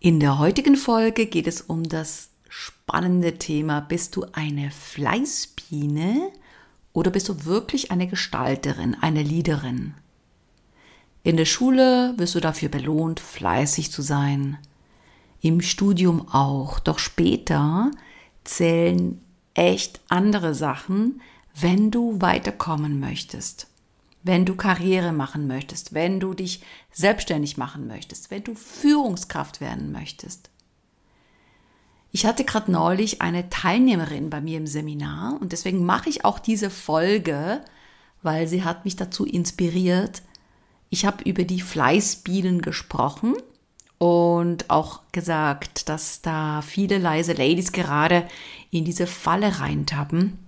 In der heutigen Folge geht es um das spannende Thema, bist du eine Fleißbiene oder bist du wirklich eine Gestalterin, eine Leaderin? In der Schule wirst du dafür belohnt, fleißig zu sein. Im Studium auch. Doch später zählen echt andere Sachen, wenn du weiterkommen möchtest wenn du Karriere machen möchtest, wenn du dich selbstständig machen möchtest, wenn du Führungskraft werden möchtest. Ich hatte gerade neulich eine Teilnehmerin bei mir im Seminar und deswegen mache ich auch diese Folge, weil sie hat mich dazu inspiriert. Ich habe über die Fleißbienen gesprochen und auch gesagt, dass da viele leise Ladies gerade in diese Falle reintappen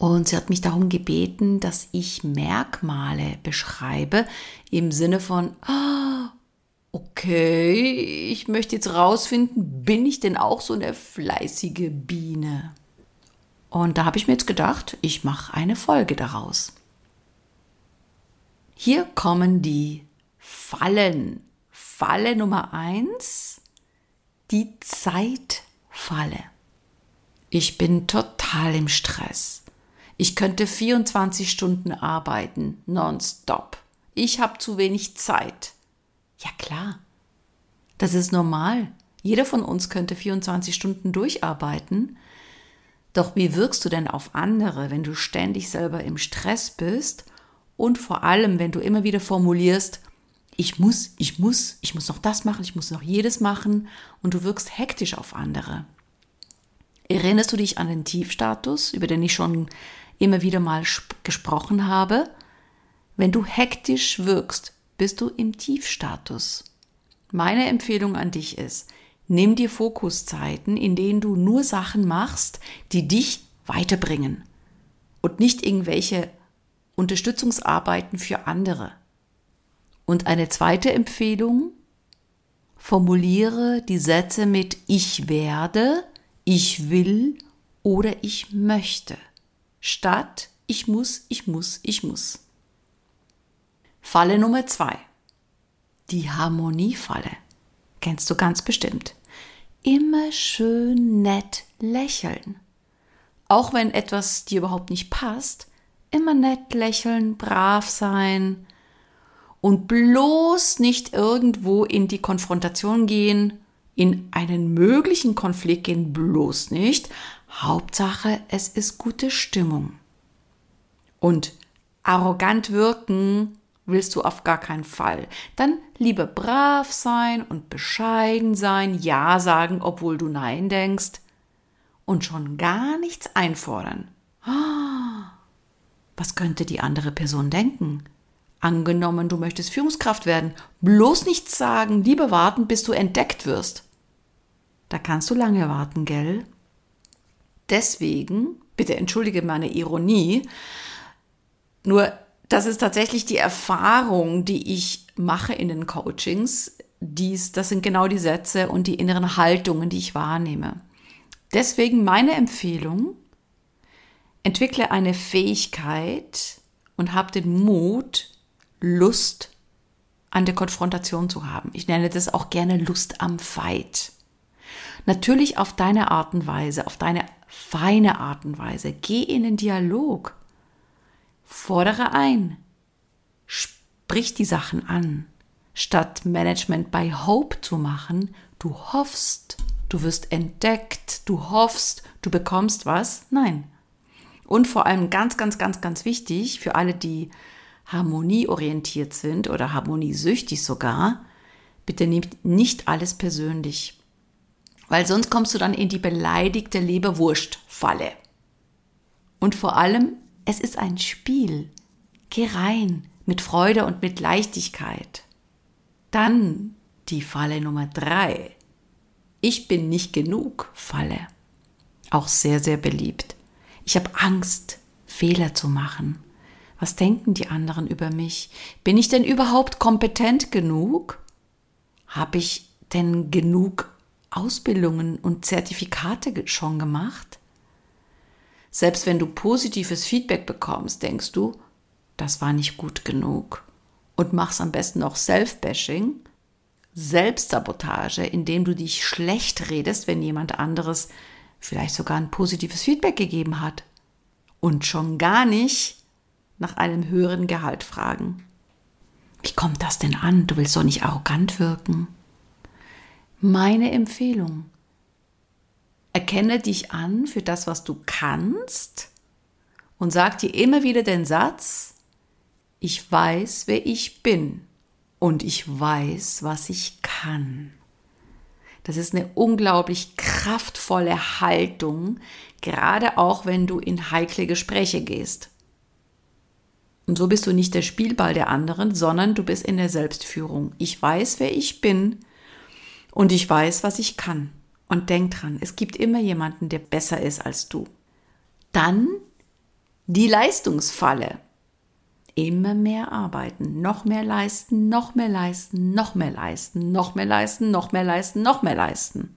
und sie hat mich darum gebeten, dass ich Merkmale beschreibe im Sinne von, ah, okay, ich möchte jetzt rausfinden, bin ich denn auch so eine fleißige Biene? Und da habe ich mir jetzt gedacht, ich mache eine Folge daraus. Hier kommen die Fallen. Falle Nummer eins, die Zeitfalle. Ich bin total im Stress. Ich könnte 24 Stunden arbeiten, nonstop. Ich habe zu wenig Zeit. Ja klar, das ist normal. Jeder von uns könnte 24 Stunden durcharbeiten. Doch wie wirkst du denn auf andere, wenn du ständig selber im Stress bist und vor allem, wenn du immer wieder formulierst, ich muss, ich muss, ich muss noch das machen, ich muss noch jedes machen und du wirkst hektisch auf andere. Erinnerst du dich an den Tiefstatus, über den ich schon immer wieder mal gesprochen habe, wenn du hektisch wirkst, bist du im Tiefstatus. Meine Empfehlung an dich ist, nimm dir Fokuszeiten, in denen du nur Sachen machst, die dich weiterbringen und nicht irgendwelche Unterstützungsarbeiten für andere. Und eine zweite Empfehlung, formuliere die Sätze mit ich werde, ich will oder ich möchte statt ich muss, ich muss, ich muss. Falle Nummer zwei. Die Harmoniefalle. Kennst du ganz bestimmt. Immer schön nett lächeln. Auch wenn etwas dir überhaupt nicht passt, immer nett lächeln, brav sein und bloß nicht irgendwo in die Konfrontation gehen, in einen möglichen Konflikt gehen, bloß nicht, Hauptsache, es ist gute Stimmung. Und arrogant wirken willst du auf gar keinen Fall. Dann lieber brav sein und bescheiden sein, Ja sagen, obwohl du Nein denkst und schon gar nichts einfordern. Was könnte die andere Person denken? Angenommen, du möchtest Führungskraft werden, bloß nichts sagen, lieber warten, bis du entdeckt wirst. Da kannst du lange warten, gell? Deswegen, bitte entschuldige meine Ironie, nur das ist tatsächlich die Erfahrung, die ich mache in den Coachings. Dies, das sind genau die Sätze und die inneren Haltungen, die ich wahrnehme. Deswegen meine Empfehlung, entwickle eine Fähigkeit und hab den Mut, Lust an der Konfrontation zu haben. Ich nenne das auch gerne Lust am Fight. Natürlich auf deine Art und Weise, auf deine feine Art und Weise. Geh in den Dialog. Fordere ein. Sprich die Sachen an. Statt Management by Hope zu machen, du hoffst, du wirst entdeckt, du hoffst, du bekommst was. Nein. Und vor allem ganz, ganz, ganz, ganz wichtig für alle, die harmonieorientiert sind oder harmoniesüchtig sogar, bitte nehmt nicht alles persönlich weil sonst kommst du dann in die beleidigte Leberwurst-Falle. Und vor allem, es ist ein Spiel. Geh rein mit Freude und mit Leichtigkeit. Dann die Falle Nummer drei. Ich bin nicht genug Falle. Auch sehr, sehr beliebt. Ich habe Angst, Fehler zu machen. Was denken die anderen über mich? Bin ich denn überhaupt kompetent genug? Habe ich denn genug Ausbildungen und Zertifikate schon gemacht? Selbst wenn du positives Feedback bekommst, denkst du, das war nicht gut genug. Und machst am besten auch Self-Bashing, Selbstsabotage, indem du dich schlecht redest, wenn jemand anderes vielleicht sogar ein positives Feedback gegeben hat. Und schon gar nicht nach einem höheren Gehalt fragen. Wie kommt das denn an? Du willst doch nicht arrogant wirken. Meine Empfehlung. Erkenne dich an für das, was du kannst und sag dir immer wieder den Satz, ich weiß, wer ich bin und ich weiß, was ich kann. Das ist eine unglaublich kraftvolle Haltung, gerade auch wenn du in heikle Gespräche gehst. Und so bist du nicht der Spielball der anderen, sondern du bist in der Selbstführung. Ich weiß, wer ich bin und ich weiß, was ich kann. Und denk dran, es gibt immer jemanden, der besser ist als du. Dann die Leistungsfalle. Immer mehr arbeiten, noch mehr leisten, noch mehr leisten, noch mehr leisten, noch mehr leisten, noch mehr leisten, noch mehr leisten.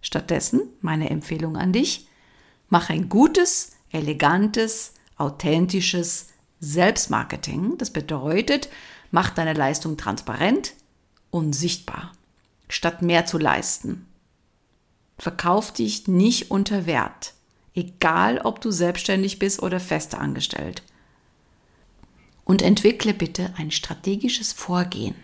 Stattdessen meine Empfehlung an dich, mach ein gutes, elegantes, authentisches Selbstmarketing. Das bedeutet, mach deine Leistung transparent und sichtbar, statt mehr zu leisten. Verkauf dich nicht unter Wert, egal ob du selbstständig bist oder fest angestellt. Und entwickle bitte ein strategisches Vorgehen.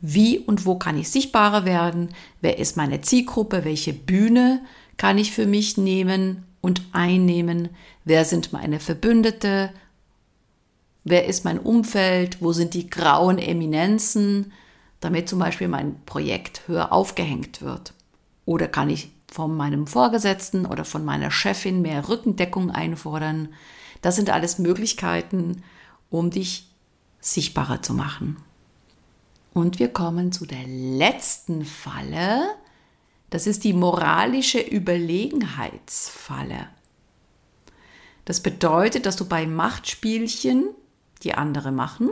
Wie und wo kann ich sichtbarer werden? Wer ist meine Zielgruppe? Welche Bühne kann ich für mich nehmen und einnehmen? Wer sind meine Verbündete? Wer ist mein Umfeld? Wo sind die grauen Eminenzen? Damit zum Beispiel mein Projekt höher aufgehängt wird. Oder kann ich von meinem Vorgesetzten oder von meiner Chefin mehr Rückendeckung einfordern? Das sind alles Möglichkeiten, um dich sichtbarer zu machen. Und wir kommen zu der letzten Falle. Das ist die moralische Überlegenheitsfalle. Das bedeutet, dass du bei Machtspielchen, die andere machen,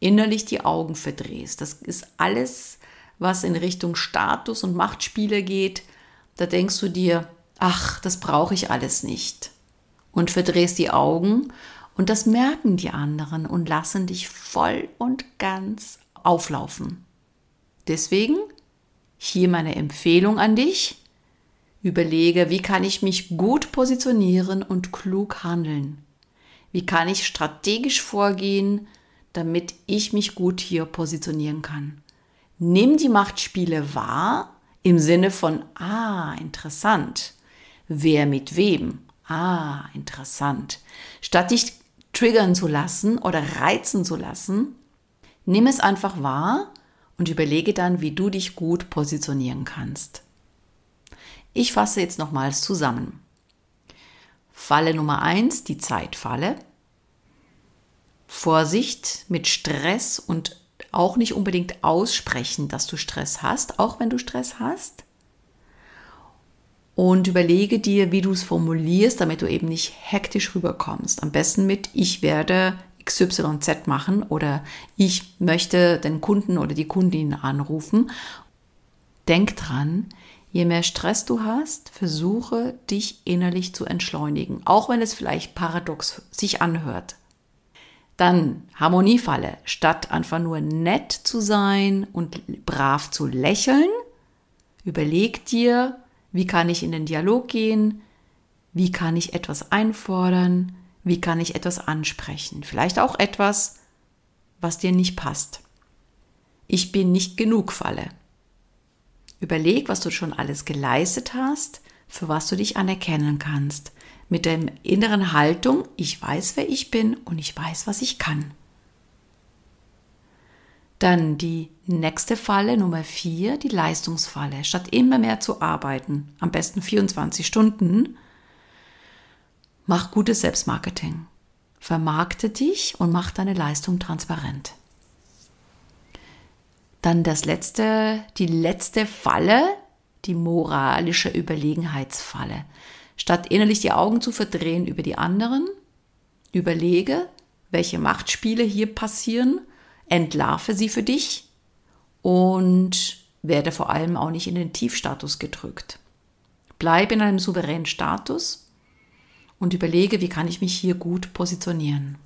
innerlich die Augen verdrehst. Das ist alles was in Richtung Status und Machtspiele geht, da denkst du dir, ach, das brauche ich alles nicht. Und verdrehst die Augen und das merken die anderen und lassen dich voll und ganz auflaufen. Deswegen hier meine Empfehlung an dich. Überlege, wie kann ich mich gut positionieren und klug handeln? Wie kann ich strategisch vorgehen, damit ich mich gut hier positionieren kann? nimm die Machtspiele wahr im Sinne von, ah, interessant. Wer mit wem? Ah, interessant. Statt dich triggern zu lassen oder reizen zu lassen, nimm es einfach wahr und überlege dann, wie du dich gut positionieren kannst. Ich fasse jetzt nochmals zusammen. Falle Nummer eins, die Zeitfalle. Vorsicht mit Stress und auch nicht unbedingt aussprechen, dass du Stress hast, auch wenn du Stress hast. Und überlege dir, wie du es formulierst, damit du eben nicht hektisch rüberkommst. Am besten mit Ich werde XYZ machen oder ich möchte den Kunden oder die Kundin anrufen. Denk dran, je mehr Stress du hast, versuche dich innerlich zu entschleunigen, auch wenn es vielleicht paradox sich anhört. Dann Harmoniefalle. Statt einfach nur nett zu sein und brav zu lächeln, überleg dir, wie kann ich in den Dialog gehen? Wie kann ich etwas einfordern? Wie kann ich etwas ansprechen? Vielleicht auch etwas, was dir nicht passt. Ich bin nicht genug Falle. Überleg, was du schon alles geleistet hast, für was du dich anerkennen kannst mit der inneren Haltung, ich weiß, wer ich bin und ich weiß, was ich kann. Dann die nächste Falle, Nummer vier, die Leistungsfalle. Statt immer mehr zu arbeiten, am besten 24 Stunden, mach gutes Selbstmarketing. Vermarkte dich und mach deine Leistung transparent. Dann das letzte, die letzte Falle, die moralische Überlegenheitsfalle. Statt innerlich die Augen zu verdrehen über die anderen, überlege, welche Machtspiele hier passieren, entlarve sie für dich und werde vor allem auch nicht in den Tiefstatus gedrückt. Bleib in einem souveränen Status und überlege, wie kann ich mich hier gut positionieren.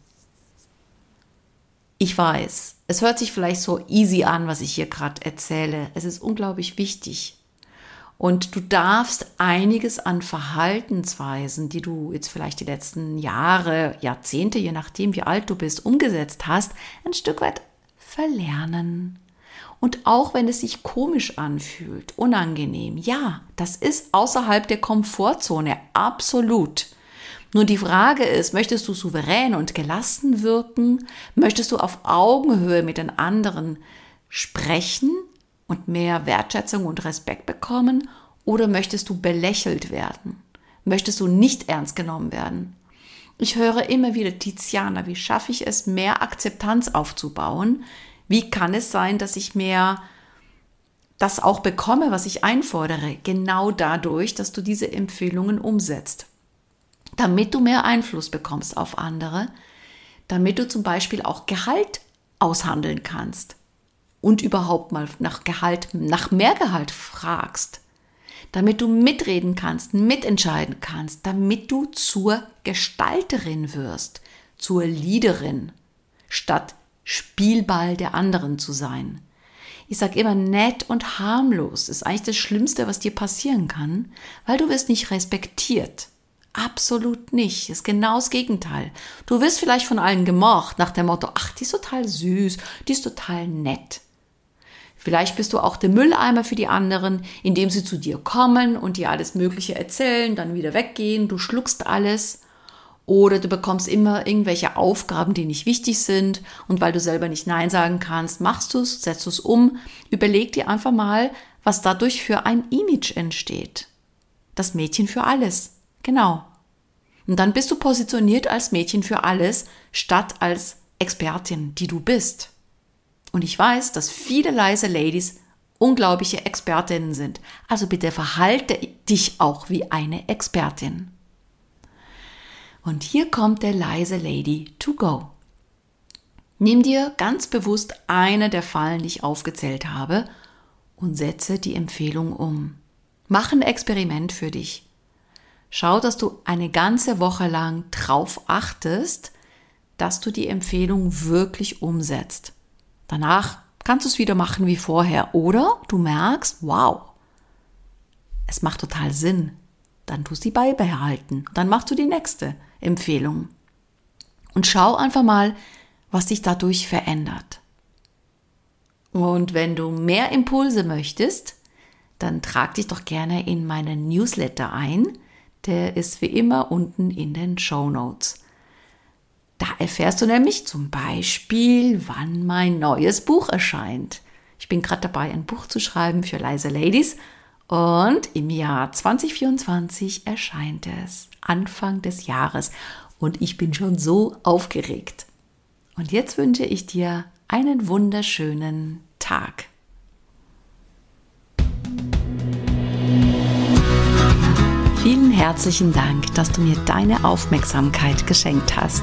Ich weiß, es hört sich vielleicht so easy an, was ich hier gerade erzähle. Es ist unglaublich wichtig. Und du darfst einiges an Verhaltensweisen, die du jetzt vielleicht die letzten Jahre, Jahrzehnte, je nachdem wie alt du bist, umgesetzt hast, ein Stück weit verlernen. Und auch wenn es sich komisch anfühlt, unangenehm, ja, das ist außerhalb der Komfortzone, absolut. Nur die Frage ist, möchtest du souverän und gelassen wirken? Möchtest du auf Augenhöhe mit den anderen sprechen und mehr Wertschätzung und Respekt bekommen? Oder möchtest du belächelt werden? Möchtest du nicht ernst genommen werden? Ich höre immer wieder, Tiziana, wie schaffe ich es, mehr Akzeptanz aufzubauen? Wie kann es sein, dass ich mehr das auch bekomme, was ich einfordere? Genau dadurch, dass du diese Empfehlungen umsetzt. Damit du mehr Einfluss bekommst auf andere, damit du zum Beispiel auch Gehalt aushandeln kannst und überhaupt mal nach Gehalt, nach mehr Gehalt fragst, damit du mitreden kannst, mitentscheiden kannst, damit du zur Gestalterin wirst, zur Leaderin, statt Spielball der anderen zu sein. Ich sage immer, nett und harmlos ist eigentlich das Schlimmste, was dir passieren kann, weil du wirst nicht respektiert. Absolut nicht. Ist genau das Gegenteil. Du wirst vielleicht von allen gemocht, nach dem Motto, ach, die ist total süß, die ist total nett. Vielleicht bist du auch der Mülleimer für die anderen, indem sie zu dir kommen und dir alles Mögliche erzählen, dann wieder weggehen, du schluckst alles oder du bekommst immer irgendwelche Aufgaben, die nicht wichtig sind. Und weil du selber nicht Nein sagen kannst, machst du es, setzt du es um. Überleg dir einfach mal, was dadurch für ein Image entsteht. Das Mädchen für alles. Genau. Und dann bist du positioniert als Mädchen für alles, statt als Expertin, die du bist. Und ich weiß, dass viele leise Ladies unglaubliche Expertinnen sind. Also bitte verhalte dich auch wie eine Expertin. Und hier kommt der leise Lady to go. Nimm dir ganz bewusst eine der Fallen, die ich aufgezählt habe, und setze die Empfehlung um. Mach ein Experiment für dich. Schau, dass du eine ganze Woche lang drauf achtest, dass du die Empfehlung wirklich umsetzt. Danach kannst du es wieder machen wie vorher oder du merkst, wow, es macht total Sinn. Dann tust du sie beibehalten. Dann machst du die nächste. Empfehlung. Und schau einfach mal, was sich dadurch verändert. Und wenn du mehr Impulse möchtest, dann trag dich doch gerne in meinen Newsletter ein. Der ist wie immer unten in den Show Notes. Da erfährst du nämlich zum Beispiel, wann mein neues Buch erscheint. Ich bin gerade dabei, ein Buch zu schreiben für leise Ladies und im Jahr 2024 erscheint es, Anfang des Jahres. Und ich bin schon so aufgeregt. Und jetzt wünsche ich dir einen wunderschönen Tag. Vielen herzlichen Dank, dass du mir deine Aufmerksamkeit geschenkt hast.